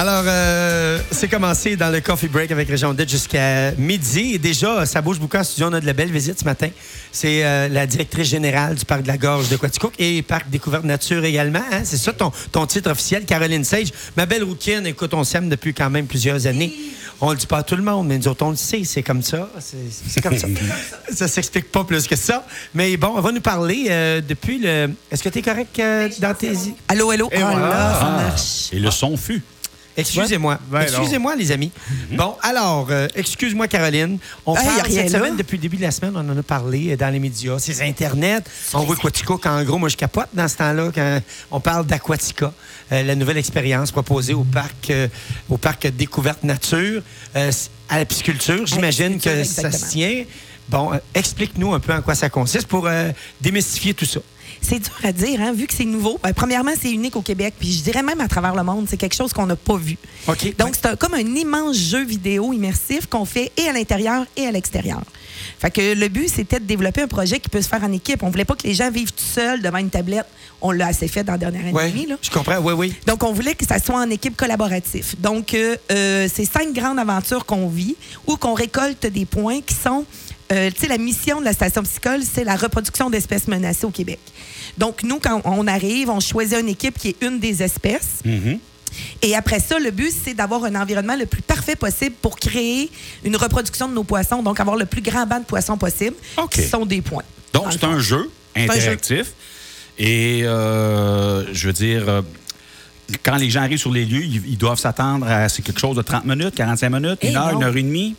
Alors, euh, c'est commencé dans le Coffee Break avec Région Dette jusqu'à midi. Et déjà, ça bouge beaucoup en studio. On a de la belle visite ce matin. C'est euh, la directrice générale du Parc de la Gorge de Quaticook et Parc Découverte Nature également. hein. C'est ça ton, ton titre officiel, Caroline Sage. Ma belle rouquine, écoute, on s'aime depuis quand même plusieurs années. On le dit pas à tout le monde, mais nous autres, on le sait. C'est comme ça. C'est c'est comme ça. ça s'explique pas plus que ça. Mais bon, on va nous parler euh, depuis le... Est-ce que tu es correct euh, dans tes... Allô, allô? Et Ah voilà. là, ça Ah. marche. Et le son fut. Excusez-moi. Ouais, Excusez-moi, les amis. Bon, alors, euh, excuse-moi, Caroline. On Hey, y a parle cette là. semaine, depuis le début de la semaine, on en a parlé euh, dans les médias. C'est Internet. On voit Quatico, qu'en gros, moi, je capote dans ce temps-là quand on parle d'Aquatica, euh, la nouvelle expérience proposée au parc, euh, au parc Découverte Nature, euh, à la pisciculture. J'imagine que ça se tient. Bon, euh, explique-nous un peu en quoi ça consiste pour euh, démystifier tout ça. C'est dur à dire, hein, vu que c'est nouveau. Ben, premièrement, c'est unique au Québec, puis je dirais même à travers le monde, c'est quelque chose qu'on n'a pas vu. Donc, c'est comme un immense jeu vidéo immersif qu'on fait et à l'intérieur et à l'extérieur. Fait que le but, c'était de développer un projet qui peut se faire en équipe. On voulait pas que les gens vivent tout seuls devant une tablette. On l'a assez fait dans la dernière année et Oui, demie, là. je comprends. Oui, oui. Donc, on voulait que ça soit en équipe collaborative. Donc, euh, euh, c'est cinq grandes aventures qu'on vit où qu'on récolte des points qui sont, euh, tu sais, la mission de la station piscicole, c'est la reproduction d'espèces menacées au Québec. Donc, nous, quand on arrive, on choisit une équipe qui est une des espèces. Mhm. Et après ça, le but, c'est d'avoir un environnement le plus parfait possible pour créer une reproduction de nos poissons, donc avoir le plus grand banc de poissons possible, OK. qui sont des points. Donc, c'est un jeu un jeu. interactif. Et euh, je veux dire, euh, quand les gens arrivent sur les lieux, ils, doivent s'attendre à quelque chose de 30 minutes, 45 minutes, une heure, non. une heure et demie.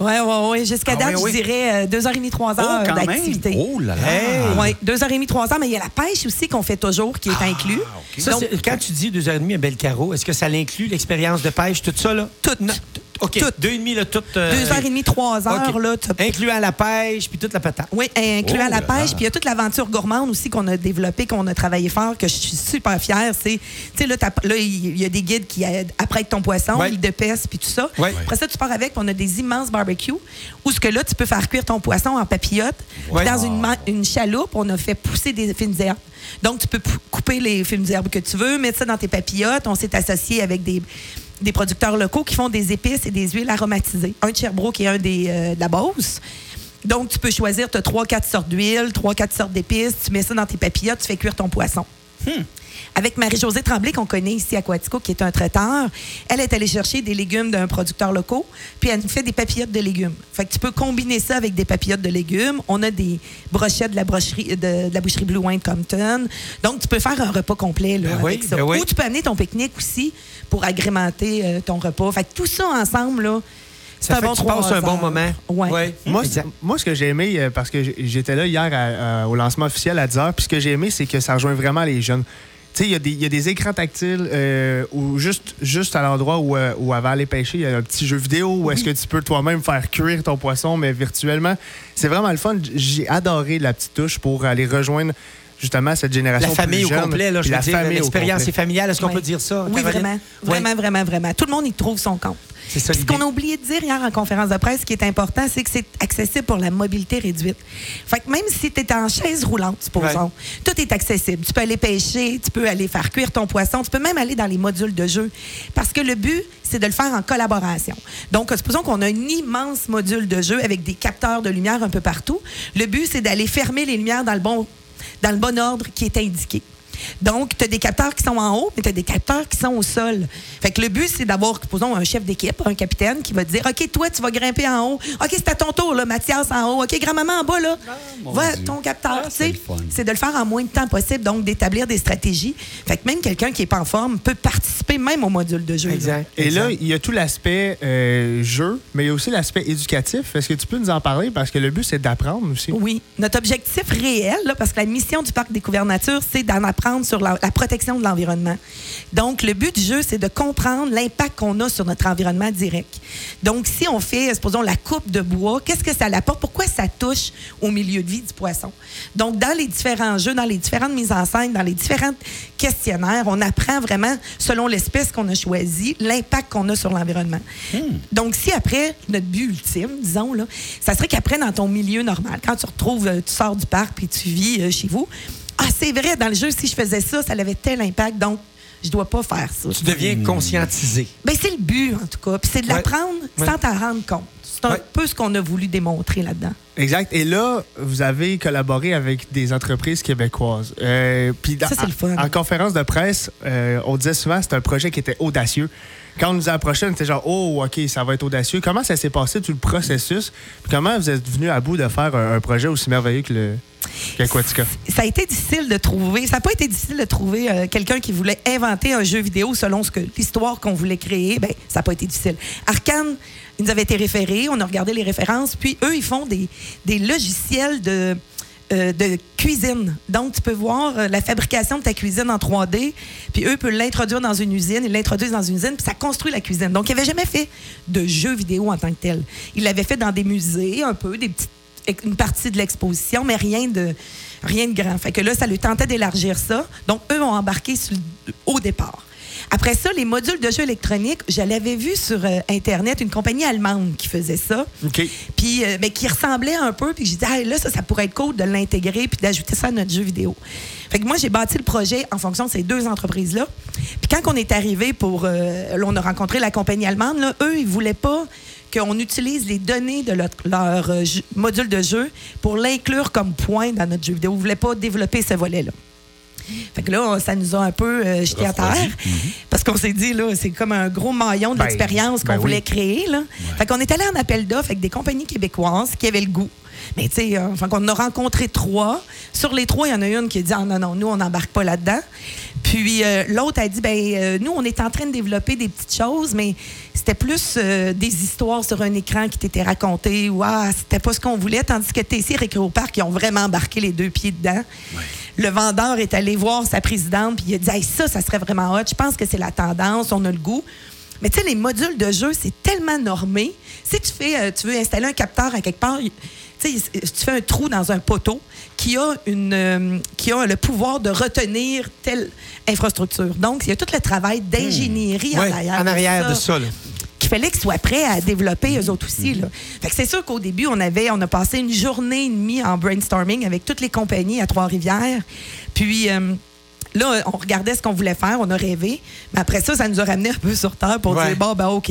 Oui, oui, oui. Jusqu'à Ah date, oui, oui. je dirais euh, deux heures et demie, trois Oh, heures quand même! d'activité. Oh là là! Hey! Oui, deux heures et demie, trois heures, mais il y a la pêche aussi qu'on fait toujours, qui est Ah, inclus. Ça, Donc, c'est- quand tu dis deux heures et demie à Belcaro, est-ce que ça inclut l'expérience de pêche, tout ça, là? Tout. OK. Tout. Deux et demi, là, tout. euh, deux heures et demie, trois heures, OK. là, Incluant la pêche, puis toute la patate. Oui, incluant Oh la là pêche. Puis il y a toute l'aventure gourmande aussi qu'on a développée, qu'on a travaillé fort, que je suis super fière. C'est, tu sais, là, t'as- là, il y a des guides qui aident après ton poisson, Ouais. ils dépècent, puis tout ça. Ouais. Après ça, tu pars avec, puis on a des immenses barbecues où ce que là, tu peux faire cuire ton poisson en papillote. Puis Ouais. Dans une, ma- une chaloupe, on a fait pousser des fines herbes. Donc, tu peux pou- couper les fines herbes que tu veux, mettre ça dans tes papillotes. On s'est associé avec des des producteurs locaux qui font des épices et des huiles aromatisées. Un de Sherbrooke et un des, euh, de la. Donc, tu peux choisir, tu as trois, quatre sortes d'huile, trois, quatre sortes d'épices, tu mets ça dans tes papillotes, tu fais cuire ton poisson. Avec Marie-Josée Tremblay, qu'on connaît ici à Quatico, qui est un traiteur, elle est allée chercher des légumes d'un producteur local, puis elle nous fait des papillotes de légumes. Fait que tu peux combiner ça avec des papillotes de légumes. On a des brochettes de la, brocherie, de, de la boucherie Blue Wine Compton. Donc, tu peux faire un repas complet là, Ben oui, avec ça. ben oui. Ou tu peux amener ton pique-nique aussi pour agrémenter euh, ton repas. Fait que tout ça ensemble, là, c'est Ça un fait bon que tu passes trois un bon moment. Ouais. Ouais. Moi, moi, ce que j'ai aimé, euh, parce que j'étais là hier à- au lancement officiel à 10 h, puis ce que j'ai aimé, c'est que ça rejoint vraiment les jeunes. Sais, il y a des- écrans tactiles euh, juste, juste à l'endroit où, euh, où va aller pêcher, il y a un petit jeu vidéo où est-ce que tu peux toi-même faire cuire ton poisson, mais virtuellement. C'est vraiment le fun. J'ai adoré la petite touche pour aller rejoindre justement cette génération La famille plus au complet, là, je veux la dire, famille au l'expérience est familiale. Est-ce qu'on peut dire ça? Oui, Caroline? vraiment. Vraiment, vraiment, vraiment. Tout le monde y trouve son compte. C'est ça Ce qu'on a oublié de dire hier en conférence de presse, ce qui est important, c'est que c'est accessible pour la mobilité réduite. Fait que même si tu es en chaise roulante, supposons, tout est accessible. Tu peux aller pêcher, tu peux aller faire cuire ton poisson, tu peux même aller dans les modules de jeu. Parce que le but, c'est de le faire en collaboration. Donc, supposons qu'on a un immense module de jeu avec des capteurs de lumière un peu partout. Le but, c'est d'aller fermer les lumières dans le bon, dans le bon ordre qui est indiqué. Donc, tu as des capteurs qui sont en haut, mais tu as des capteurs qui sont au sol. Fait que le but, c'est d'avoir, supposons, un chef d'équipe, un capitaine, qui va te dire OK, toi, tu vas grimper en haut. OK, c'est à ton tour, là, Mathias, en haut. OK, grand-maman en bas, là. mon Va, Dieu. ton capteur. Ah, tu c'est de le faire en moins de temps possible, donc d'établir des stratégies. Fait que même quelqu'un qui n'est pas en forme peut participer même au module de jeu. là. Exact. Et là, il y a tout l'aspect euh, jeu, mais il y a aussi l'aspect éducatif. Est-ce que tu peux nous en parler? Parce que le but, c'est d'apprendre aussi. Oui. Notre objectif réel, là, parce que la mission du Parc Découverte Nature, c'est d'en apprendre sur la, la protection de l'environnement. Donc, le but du jeu, c'est de comprendre l'impact qu'on a sur notre environnement direct. Donc, si on fait, supposons, la coupe de bois, qu'est-ce que ça l'apporte? Pourquoi ça touche au milieu de vie du poisson? Donc, dans les différents jeux, dans les différentes mises en scène, dans les différents questionnaires, on apprend vraiment, selon l'espèce qu'on a choisie, l'impact qu'on a sur l'environnement. Donc, si après, notre but ultime, disons, là, ça serait qu'après, dans ton milieu normal, quand tu retrouves, euh, tu sors du parc puis tu vis euh, chez vous, ah, c'est vrai, dans le jeu, si je faisais ça, ça avait tel impact. Donc, je dois pas faire ça. Tu deviens conscientisé. Ben, c'est le but, en tout cas. Puis c'est de Ouais. l'apprendre Ouais. sans t'en rendre compte. C'est un Ouais. peu ce qu'on a voulu démontrer là-dedans. Exact. Et là, vous avez collaboré avec des entreprises québécoises. Euh, dans- Ça, c'est le fun. En, en conférence de presse, euh, on disait souvent que c'était un projet qui était audacieux. Quand on nous a approché, on était genre, oh, OK, ça va être audacieux. Comment ça s'est passé, tout le processus? Puis comment vous êtes venu à bout de faire un, projet aussi merveilleux que le ça a été difficile de trouver. Ça n'a pas été difficile de trouver euh, quelqu'un qui voulait inventer un jeu vidéo selon ce que l'histoire qu'on voulait créer. Ben, ça n'a pas été difficile. Arcane, ils nous avaient été référés, on a regardé les références, puis eux, ils font des, des logiciels de. Euh, de cuisine. Donc, tu peux voir euh, la fabrication de ta cuisine en 3D, puis eux peuvent l'introduire dans une usine, ils l'introduisent dans une usine, puis ça construit la cuisine. Donc, ils n'avaient jamais fait de jeu vidéo en tant que tel. Ils l'avaient fait dans des musées, un peu, une partie de l'exposition, mais rien de, rien de grand. Fait que là, ça lui tentait d'élargir ça. Donc, eux ont embarqué au départ. Après ça, les modules de jeux électroniques, je l'avais vu sur euh, Internet, une compagnie allemande qui faisait ça. OK. Puis, euh, mais qui ressemblait un peu. Puis j'ai dit, ah, là, ça, ça pourrait être cool de l'intégrer puis d'ajouter ça à notre jeu vidéo. Fait que moi, j'ai bâti le projet en fonction de ces deux entreprises-là. Puis quand on est arrivé pour. euh, là, on a rencontré la compagnie allemande, là, eux, ils voulaient pas qu'on utilise les données de leur, euh, module de jeu pour l'inclure comme point dans notre jeu vidéo. Ils ne voulaient pas développer ce volet-là. Fait que là, ça nous a un peu euh, jeté à terre. Refroidi. Parce qu'on s'est dit, là, c'est comme un gros maillon de Ben, l'expérience qu'on ben oui. voulait créer. Là. Fait qu'on est allé en appel d'offres avec des compagnies québécoises qui avaient le goût. Mais tu sais, euh, enfin, qu'on a rencontré trois. Sur les trois, il y en a une qui a dit ah, non, non, nous, on n'embarque pas là-dedans. Puis euh, l'autre a dit ben euh, nous, on est en train de développer des petites choses, mais c'était plus euh, des histoires sur un écran qui t'étaient racontées. ou ah, c'était pas ce qu'on voulait. Tandis que Tessie et Récréo Parc, ils ont vraiment embarqué les deux pieds dedans. Le vendeur est allé voir sa présidente, puis il a dit Hey, ça, ça serait vraiment hot. Je pense que c'est la tendance, on a le goût. Mais tu sais, les modules de jeu, c'est tellement normé. Si tu fais, euh, tu veux installer un capteur à quelque part, tu fais un trou dans un poteau qui a, une, euh, qui a le pouvoir de retenir telle infrastructure. Donc, il y a tout le travail d'ingénierie en Ouais, arrière. en arrière de ça. Fallait qu'ils soient prêts à développer eux autres aussi. Là. Fait que c'est sûr qu'au début, on avait, on a passé une journée et demie en brainstorming avec toutes les compagnies à Trois-Rivières. Puis euh, là, on regardait ce qu'on voulait faire, on a rêvé. Mais après ça, ça nous a ramené un peu sur Terre pour Ouais. dire, bon, ben OK.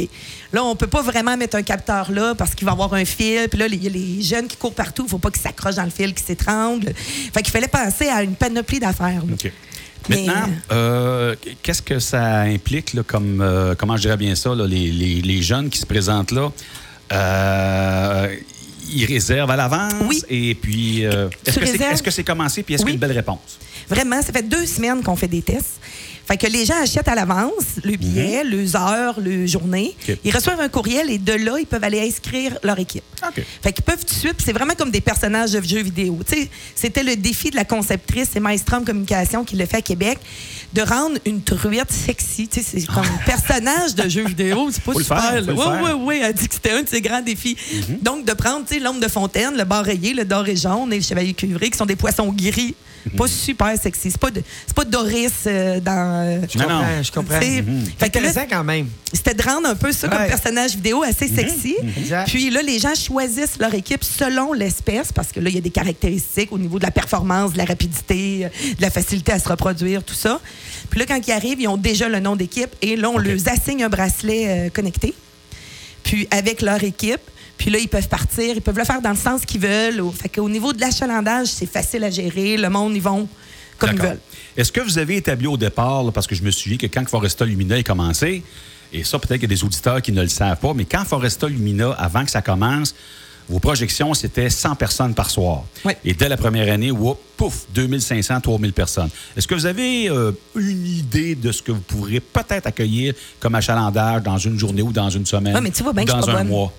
Là, on peut pas vraiment mettre un capteur là parce qu'il va y avoir un fil. Puis là, il y a les jeunes qui courent partout. Il faut pas qu'ils s'accrochent dans le fil, qu'ils s'étranglent. Fait qu'il fallait penser à une panoplie d'affaires. là. Maintenant, euh, qu'est-ce que ça implique, là, comme, euh, comment je dirais bien ça, là, les, les- les jeunes qui se présentent là? euh, ils réservent à l'avance. Oui. Et puis, euh, est-ce que c'est que c'est commencé? Puis est-ce Oui. qu'il y a une belle réponse? Vraiment, ça fait deux semaines qu'on fait des tests. Fait que les gens achètent à l'avance le billet, les heures, le journée. Ils reçoivent un courriel et de là, ils peuvent aller inscrire leur équipe. OK. Fait qu'ils peuvent tout de suite, c'est vraiment comme des personnages de jeux vidéo. C'était le défi de la conceptrice, c'est Maestrom Communication qui le fait à Québec, de rendre une truite sexy. C'est comme un personnage de jeu vidéo. C'est pas Faut le super. faire, le Oui, faire. oui, oui. Elle dit que c'était un de ses grands défis. Donc, de prendre, l'ombre de fontaine, le bar rayé, le doré jaune et le chevalier cuivré, qui sont des poissons gris. Pas super sexy. C'est pas, de- c'est pas Doris euh, dans. euh, Je comprends, non. je comprends. C'est là, intéressant quand même. c'était de rendre un peu ça comme personnage vidéo assez sexy. Exact. Puis là, les gens choisissent leur équipe selon l'espèce, parce que là, il y a des caractéristiques au niveau de la performance, de la rapidité, euh, de la facilité à se reproduire, tout ça. Puis là, quand ils arrivent, ils ont déjà le nom d'équipe et là, on leur assigne un bracelet euh, connecté. Puis avec leur équipe. Puis là, ils peuvent partir, ils peuvent le faire dans le sens qu'ils veulent. Au- Fait qu'au niveau de l'achalandage, c'est facile à gérer. Le monde, ils vont comme ils veulent. Est-ce que vous avez établi au départ, là, parce que je me souviens que quand Foresta Lumina a commencé, et ça, peut-être qu'il y a des auditeurs qui ne le savent pas, mais quand Foresta Lumina, avant que ça commence, vos projections, c'était 100 personnes par soir. Oui. Et dès la première année, whoop, pouf, 2500, 3000 personnes. Est-ce que vous avez euh, une idée de ce que vous pourrez peut-être accueillir comme achalandage dans une journée ou dans une semaine? Mais tu vois bien ou que je suis dans pas un bonne. mois?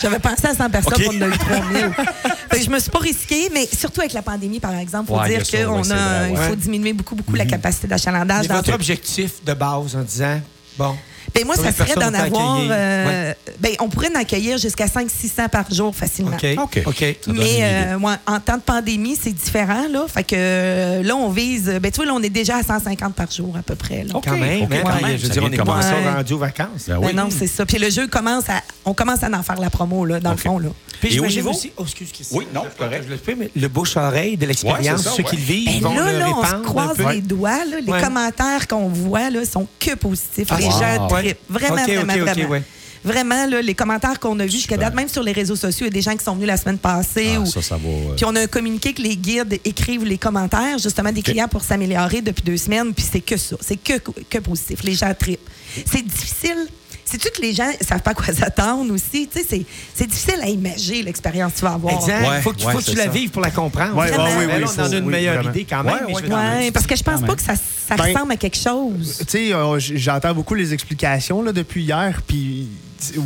J'avais pensé à 100 personnes OK. pour donner 3000. Fait que je me suis pas risquée, mais surtout avec la pandémie, par exemple, faut Ouais, a dire qu'on ouais, a, c'est vrai, il ouais. faut diminuer beaucoup, beaucoup la capacité d'achalandage. Dans votre objectif de base en disant, bon, Ben, moi, ça Combien serait d'en avoir. accueillir? euh, ben, on pourrait en accueillir jusqu'à 500-600 par jour facilement. OK. OK. OK. Ça donne une Mais euh, en temps de pandémie, c'est différent. Là. Fait que euh, là, on vise. Ben, tu vois, là, on est déjà à 150 par jour à peu près. Là. OK. Quand même, OK, hein, quand quand même. Je veux dire, on est pas ça rendu aux vacances. Ben Ben oui. non, c'est ça. Puis le jeu commence à. On commence à en faire la promo, là, dans le fond. Là. Puis Et niveau- aussi... Oh, excuse, Christine. Oui, non, Je- correct. je le fais, mais le bouche-oreille de l'expérience, Ouais, ceux ouais. qui le vivent, Ben là, le là, on se croise les doigts. Les commentaires qu'on voit là, sont que positifs. Ah, les gens Vraiment, vraiment, OK, OK, vraiment. ouais. Vraiment, là, les commentaires qu'on a vus jusqu'à date, même sur les réseaux sociaux, il y a des gens qui sont venus la semaine passée. Ah, ou- ça, ça va. Puis on a un communiqué que les guides écrivent les commentaires, justement, des clients pour s'améliorer depuis deux semaines. Puis c'est que ça. C'est que, que positif. Les gens trippent. C'est difficile. Sais-tu que les gens ne savent pas à quoi s'attendre aussi? Tu sais, c'est- c'est difficile à imaginer l'expérience que tu vas avoir. Exact. Ouais, faut que tu, ouais, faut que tu c'est la vives pour la comprendre. Ouais, ouais, oui, Mais oui, là, on en a une oui, meilleure vraiment. idée quand même. Ouais, mais je ouais. veux parce que je pense pas que ça, ça Ben, ressemble à quelque chose. Tu sais, euh, j'entends beaucoup les explications là, depuis hier, puis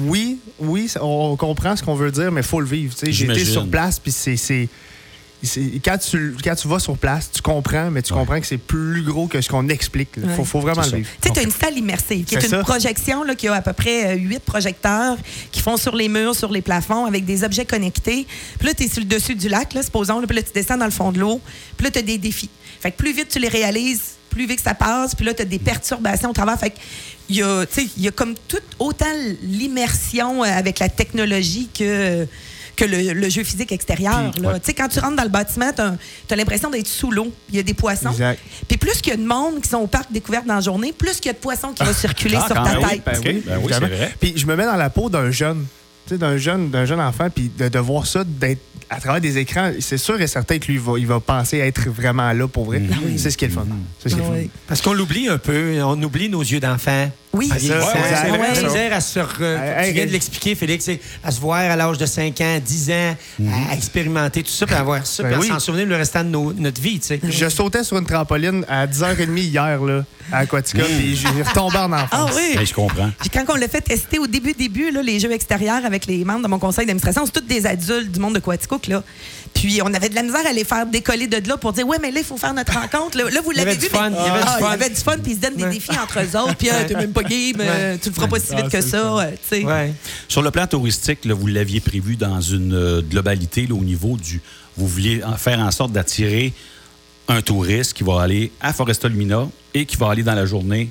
oui, oui, on comprend ce qu'on veut dire, mais il faut le vivre. J'imagine. sur place, puis c'est... Quand tu, quand tu vas sur place, tu comprends, mais tu Ouais. comprends que c'est plus gros que ce qu'on explique. Il Ouais. faut, faut vraiment le vivre. Tu as une salle immersive, qui est, C'est une ça. projection là, qui a à peu près euh, huit projecteurs qui font sur les murs, sur les plafonds, avec des objets connectés. Puis là, tu es sur le dessus du lac, là, supposons. là, puis là, tu descends dans le fond de l'eau. Puis là, tu as des défis. Fait que plus vite tu les réalises, plus vite ça passe. Puis là, tu as des perturbations au travers. Fait que il y a, tu sais, il y a comme tout autant l'immersion euh, avec la technologie que que le, le jeu physique extérieur. Puis, là. ouais. Tu sais, Quand tu rentres dans le bâtiment, tu as, l'impression d'être sous l'eau. Il y a des poissons. Exact. Puis plus qu'il y a de monde qui sont au parc découverte dans la journée, plus qu'il y a de poissons qui vont circuler Ah, sur ta tête. ben oui, ben oui, c'est évidemment. vrai. Puis je me mets dans la peau d'un jeune, d'un jeune, d'un jeune enfant, puis de, de voir ça, d'être à travers des écrans, c'est sûr et certain que lui, il va, il va penser être vraiment là pour vrai. C'est ce qui est le fun. C'est ce qui est le Ah fun. oui. Parce qu'on l'oublie un peu. On oublie nos yeux d'enfant. Oui. En C'est vieillissant. ça, Ouais. la misère à se re- Tu viens de l'expliquer, Félix, c'est à se voir à l'âge de 5 ans, 10 ans, à expérimenter tout ça, puis à avoir ça, Ben puis à oui. s'en souvenir le restant de nos- notre vie. tu sais. Je sautais sur une trampoline à 10h30 hier là, à Aquatica, puis j'ai retombé en enfance. Ah oui. Ben, je comprends. Puis Quand on l'a fait tester au début, début, là, les jeux extérieurs avec les membres de mon conseil d'administration, c'est tous des adultes du monde de Quaticook. Là. Puis on avait de la misère à les faire décoller de là pour dire Ouais, mais là, il faut faire notre rencontre. Là, Là, vous l'avez vu. fun, mais- il y avait du Ah, fun. il y avait du fun, puis ils se donnent des Ouais. défis entre eux autres. Puis ah, même pas game, euh, tu le feras pas si vite Ah, que ça. euh. Ouais. Sur le plan touristique, là, vous l'aviez prévu dans une euh, globalité là, au niveau du. Vous vouliez faire en sorte d'attirer un touriste qui va aller à Foresta Lumina et qui va aller dans la journée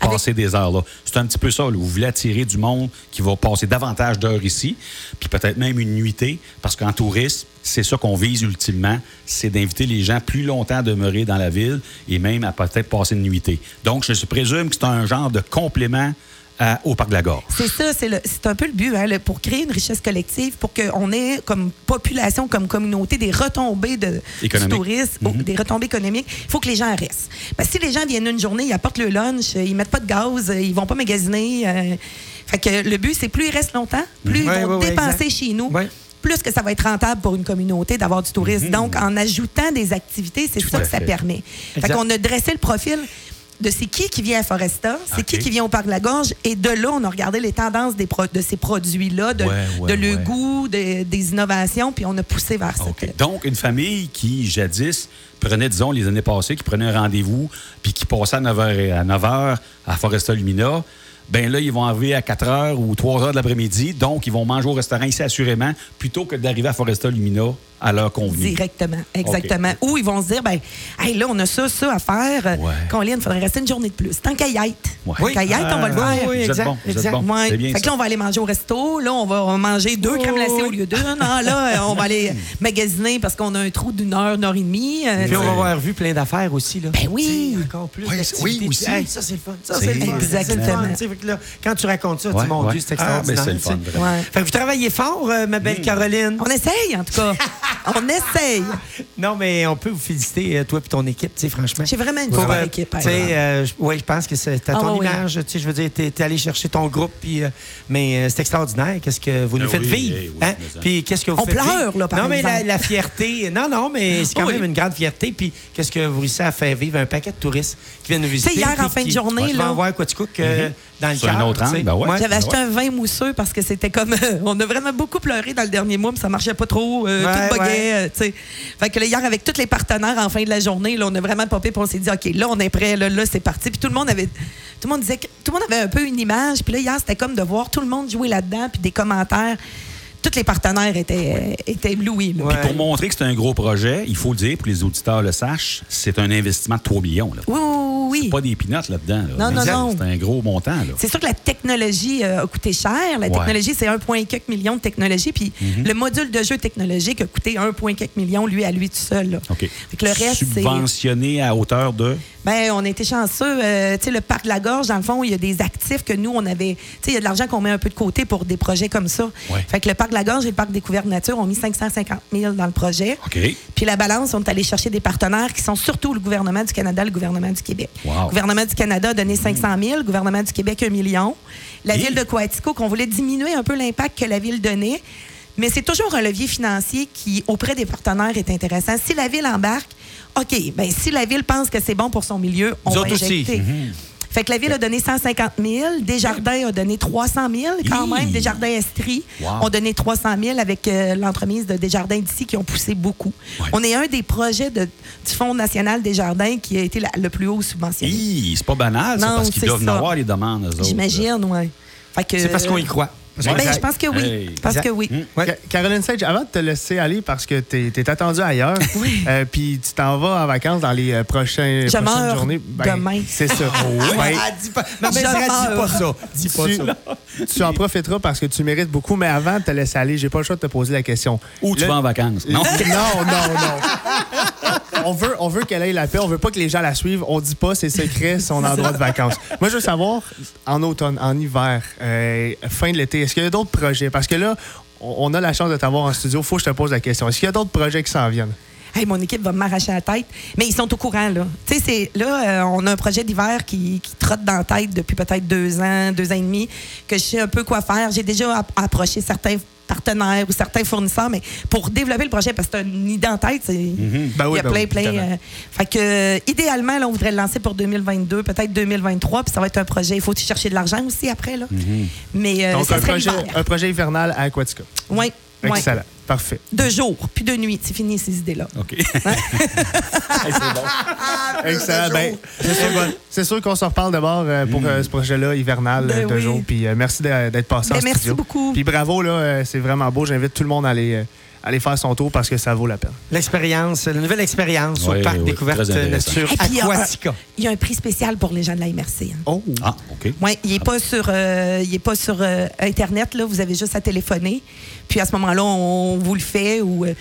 passer des heures là. C'est un petit peu ça. là. Vous voulez attirer du monde qui va passer davantage d'heures ici, puis peut-être même une nuitée, parce qu'en tourisme, c'est ça qu'on vise ultimement, c'est d'inviter les gens plus longtemps à demeurer dans la ville et même à peut-être passer une nuitée. Donc, je présume que c'est un genre de complément à- au Parc de la Gorge. C'est ça, c'est le- c'est un peu le but, hein, le- pour créer une richesse collective, pour qu'on ait comme population, comme communauté, des retombées de, du tourisme, ou des retombées économiques. Il faut que les gens restent. Parce que si les gens viennent une journée, ils apportent le lunch, euh, ils mettent pas de gaz, euh, ils vont pas magasiner. euh, fait que le but, c'est plus ils restent longtemps, plus ils vont ouais, ouais, dépenser exact. chez nous. Ouais. Plus que ça va être rentable pour une communauté d'avoir du tourisme. Donc, en ajoutant des activités, c'est ça que ça fait. permet. Fait Exact. qu'on a dressé le profil de c'est qui qui vient à Foresta, c'est qui qui vient au Parc de la Gorge. Et de là, on a regardé les tendances des pro- de ces produits-là, de, Ouais, ouais, de le ouais. goût, de- des innovations, puis on a poussé vers ça. Donc, une famille qui, jadis, prenait, disons, les années passées, qui prenait un rendez-vous, puis qui passait à 9h, à 9h à Foresta Lumina, ben là, ils vont arriver à 4 h ou 3 h de l'après-midi. Donc, ils vont manger au restaurant ici, assurément, plutôt que d'arriver à Foresta Lumina à l'heure convenue. Directement, exactement. Ou ils vont se dire, ben, hey, là, on a ça, ça à faire. Ouais. Colin, il faudrait rester une journée de plus. Tant qu'à y être. Ouais. Tant qu'à y être, on va le Ah, faire. oui, Vous êtes exact, bon, exact. Ouais. Fait que là, on va aller manger au resto. Là, on va manger deux crèmes glacées au lieu d'une. Ah, là, on va aller magasiner parce qu'on a un trou d'une heure, une heure et demie. Euh, Puis on va avoir vu plein d'affaires aussi. Là. Ben oui. Encore plus. Oui, d'activités. oui, aussi. Hey, ça, c'est le fun. Ça, C'est c'est le fun. Exactement. Tu sais, là, quand tu racontes ça, tu Ouais, dis, mon ouais. Dieu, c'est Ah, ben, extraordinaire. c'est le fun, tu sais. Ouais. Fait que vous travaillez fort, euh, ma belle Caroline. On essaye, en tout cas. on essaye. Non, mais on peut vous féliciter, euh, toi et ton équipe, tu sais, franchement. J'ai vraiment une Pour, super euh, équipe. Tu sais, euh, je- ouais, je pense que c'est à Ah, ton image. Tu sais, je veux dire, t'es, t'es allé chercher ton groupe, puis, euh, mais euh, c'est extraordinaire. Qu'est-ce que vous nous Ah faites oui, vivre? eh oui, hein? Puis qu'est-ce que vous On faites pleure, vivre? là, par Non, mais la, exemple. la fierté. Non, non, mais c'est quand Oui. même une grande fierté puis qu'est-ce que vous réussissez à faire vivre un paquet de touristes qui viennent nous visiter. hier, en fin de journée, là. Quaticook euh, dans le Sur un cœur, autre tu sais. angle, ben ouais. J'avais Ah acheté ouais. un vin mousseux parce que c'était comme. on a vraiment beaucoup pleuré dans le dernier mois, mais ça marchait pas trop. euh, Ouais, tout buguait. ouais. euh, tu sais. Fait que là, hier, avec tous les partenaires en fin de la journée, là, on a vraiment popé puis on s'est dit, OK, là, on est prêt, là, là c'est parti. Puis tout le monde avait. Tout le monde disait que. Tout le monde avait un peu une image. Puis là, hier, c'était comme de voir tout le monde jouer là-dedans, puis des commentaires. Tous les partenaires étaient, étaient éblouis. là. Ouais. Puis pour montrer que c'est un gros projet, il faut le dire, pour que les auditeurs le sachent, c'est un investissement de 3 millions. Là. Oui, oui, oui. C'est pas des pinottes là-dedans. là. Non, non, C'est- non. C'est un gros montant. C'est sûr que la technologie euh, a coûté cher. La Ouais. technologie, c'est 1,4 million de technologie. Puis Mhm. le module de jeu technologique a coûté 1,4 million, lui, à lui tout seul. là. OK. Fait que le reste, c'est. Subventionné à hauteur de? Ben, on a été chanceux. Euh, tu sais, le parc de la Gorge, dans le fond, il y a des actifs que nous, on avait. Tu sais, il y a de l'argent qu'on met un peu de côté pour des projets comme ça. Ouais. Fait que le parc de la Gorge et le parc Découverte Nature ont mis 550 000 dans le projet. Puis la balance, on est allé chercher des partenaires qui sont surtout le gouvernement du Canada et le gouvernement du Québec. Wow. Le gouvernement du Canada a donné 500 000, le gouvernement du Québec 1 million. La Et- ville de Coatico, qu'on voulait diminuer un peu l'impact que la ville donnait. Mais c'est toujours un levier financier qui, auprès des partenaires, est intéressant. Si la ville embarque, OK, ben si la ville pense que c'est bon pour son milieu, on va autres aussi. injecter. Fait que la ville a donné 150 000, Desjardins a donné 300 000 quand même, Desjardins Estrie Wow. ont donné 300 000 avec euh, l'entremise de Desjardins d'ici qui ont poussé beaucoup. Ouais. On est un des projets de- du Fonds national Desjardins qui a été la- le plus haut subventionné. C'est pas banal, ça, Non, parce qu'ils doivent en avoir les demandes. J'imagine, oui. C'est parce qu'on y croit. Ben, je pense que oui. Hey. Parce Exact. que oui. Ouais. Ca- Caroline Sage, avant de te laisser aller parce que tu es, attendu ailleurs, Oui. euh, puis tu t'en vas en vacances dans les euh, prochaines meurs journées. demain. C'est ça. Ouais. Ben, Ah, dis pas, ma Je dis pas ça. Dis pas tu, ça. tu en profiteras parce que tu mérites beaucoup, mais avant de te laisser aller, j'ai pas le choix de te poser la question. Où tu vas en vacances? Non? non, non, non. On veut, on veut qu'elle ait la paix. On veut pas que les gens la suivent. On dit pas c'est secret son endroit de vacances. Moi, je veux savoir, en automne, en hiver, euh, fin de l'été, est-ce qu'il y a d'autres projets? Parce que là, on a la chance de t'avoir en studio. Faut que je te pose la question. Est-ce qu'il y a d'autres projets qui s'en viennent? Hey, mon équipe va m'arracher la tête. Mais ils sont au courant, là. Tu sais, là, euh, on a un projet d'hiver qui, qui trotte dans la tête depuis peut-être deux ans, deux ans et demi, que je sais un peu quoi faire. J'ai déjà app- approché certains partenaires ou certains fournisseurs, mais pour développer le projet, parce que c'est une idée en tête, c'est- Ben il oui, y a ben plein, oui, plein. évidemment. euh, fait que, euh, idéalement, là, on voudrait le lancer pour 2022, peut-être 2023, puis ça va être un projet. Il faut chercher de l'argent aussi après, là. Mais euh, Donc, ça un projet, un projet hivernal à Aquatica. Oui, Excellent. Parfait. De jour, puis de nuit. C'est fini, ces idées-là. OK. Hey, c'est bon. Excellent. Ben, c'est sûr, qu'on se reparle d'abord euh, pour euh, ce projet-là hivernal Ben de oui. jour. Puis euh, merci d'être passé Ben, en merci studio. beaucoup. Puis bravo, là, euh, c'est vraiment beau. J'invite tout le monde à aller, euh, aller faire son tour parce que ça vaut la peine. L'expérience, la nouvelle expérience Oui, au parc oui, découverte nature Et puis, il y a un- Aquatica. Il y a un prix spécial pour les gens de la MRC. hein. Oh! Ah, OK. Oui, il n'est pas sur, euh, il est pas sur euh, Internet. Là. Vous avez juste à téléphoner. Puis à ce moment-là, on vous le fait. Ou, euh,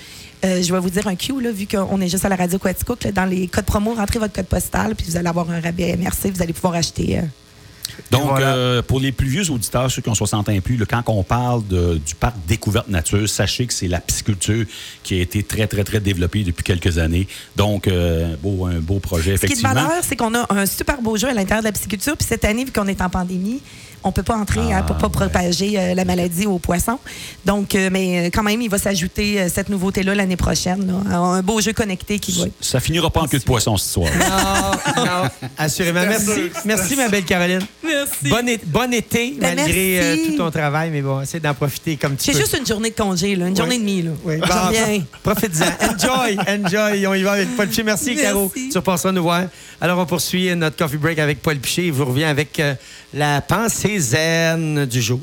euh, je vais vous dire un Q, là, vu qu'on est juste à la radio Quaticook. là, Dans les codes promo, rentrez votre code postal, puis vous allez avoir un rabais MRC. Vous allez pouvoir acheter. Donc, Voilà. euh, pour les plus vieux auditeurs, ceux qui ont 60 ans et plus, là, quand on parle de- du parc Découverte Nature, sachez que c'est la pisciculture qui a été très, très, très développée depuis quelques années. Donc, euh, un beau, un beau projet, Ce qui est de effectivement. valeur, c'est qu'on a un super beau jeu à l'intérieur de la pisciculture. Puis cette année, vu qu'on est en pandémie, on peut pas entrer Ah, hein, pour pas ouais. propager euh, la maladie aux poissons. Donc, euh, mais euh, quand même, il va s'ajouter euh, cette nouveauté-là l'année prochaine. là. Un beau jeu connecté qui va être Ça finira pas en queue de poisson, cette histoire. Non, non, assurément. Merci, merci ma belle Caroline. Merci. Bon, é- bon été, Ben, malgré euh, tout ton travail, mais bon, essaie d'en profiter comme tu C'est peux. juste une journée de congé, là, une journée et demie. Là. Oui. Bon, reviens. Profites-en. Enjoy, enjoy. On y va avec Paul Piché. Merci, Merci. Caro. Tu repasseras nous voir. Alors, on poursuit notre coffee break avec Paul Piché. Il vous revient avec euh, la pensée zen du jour.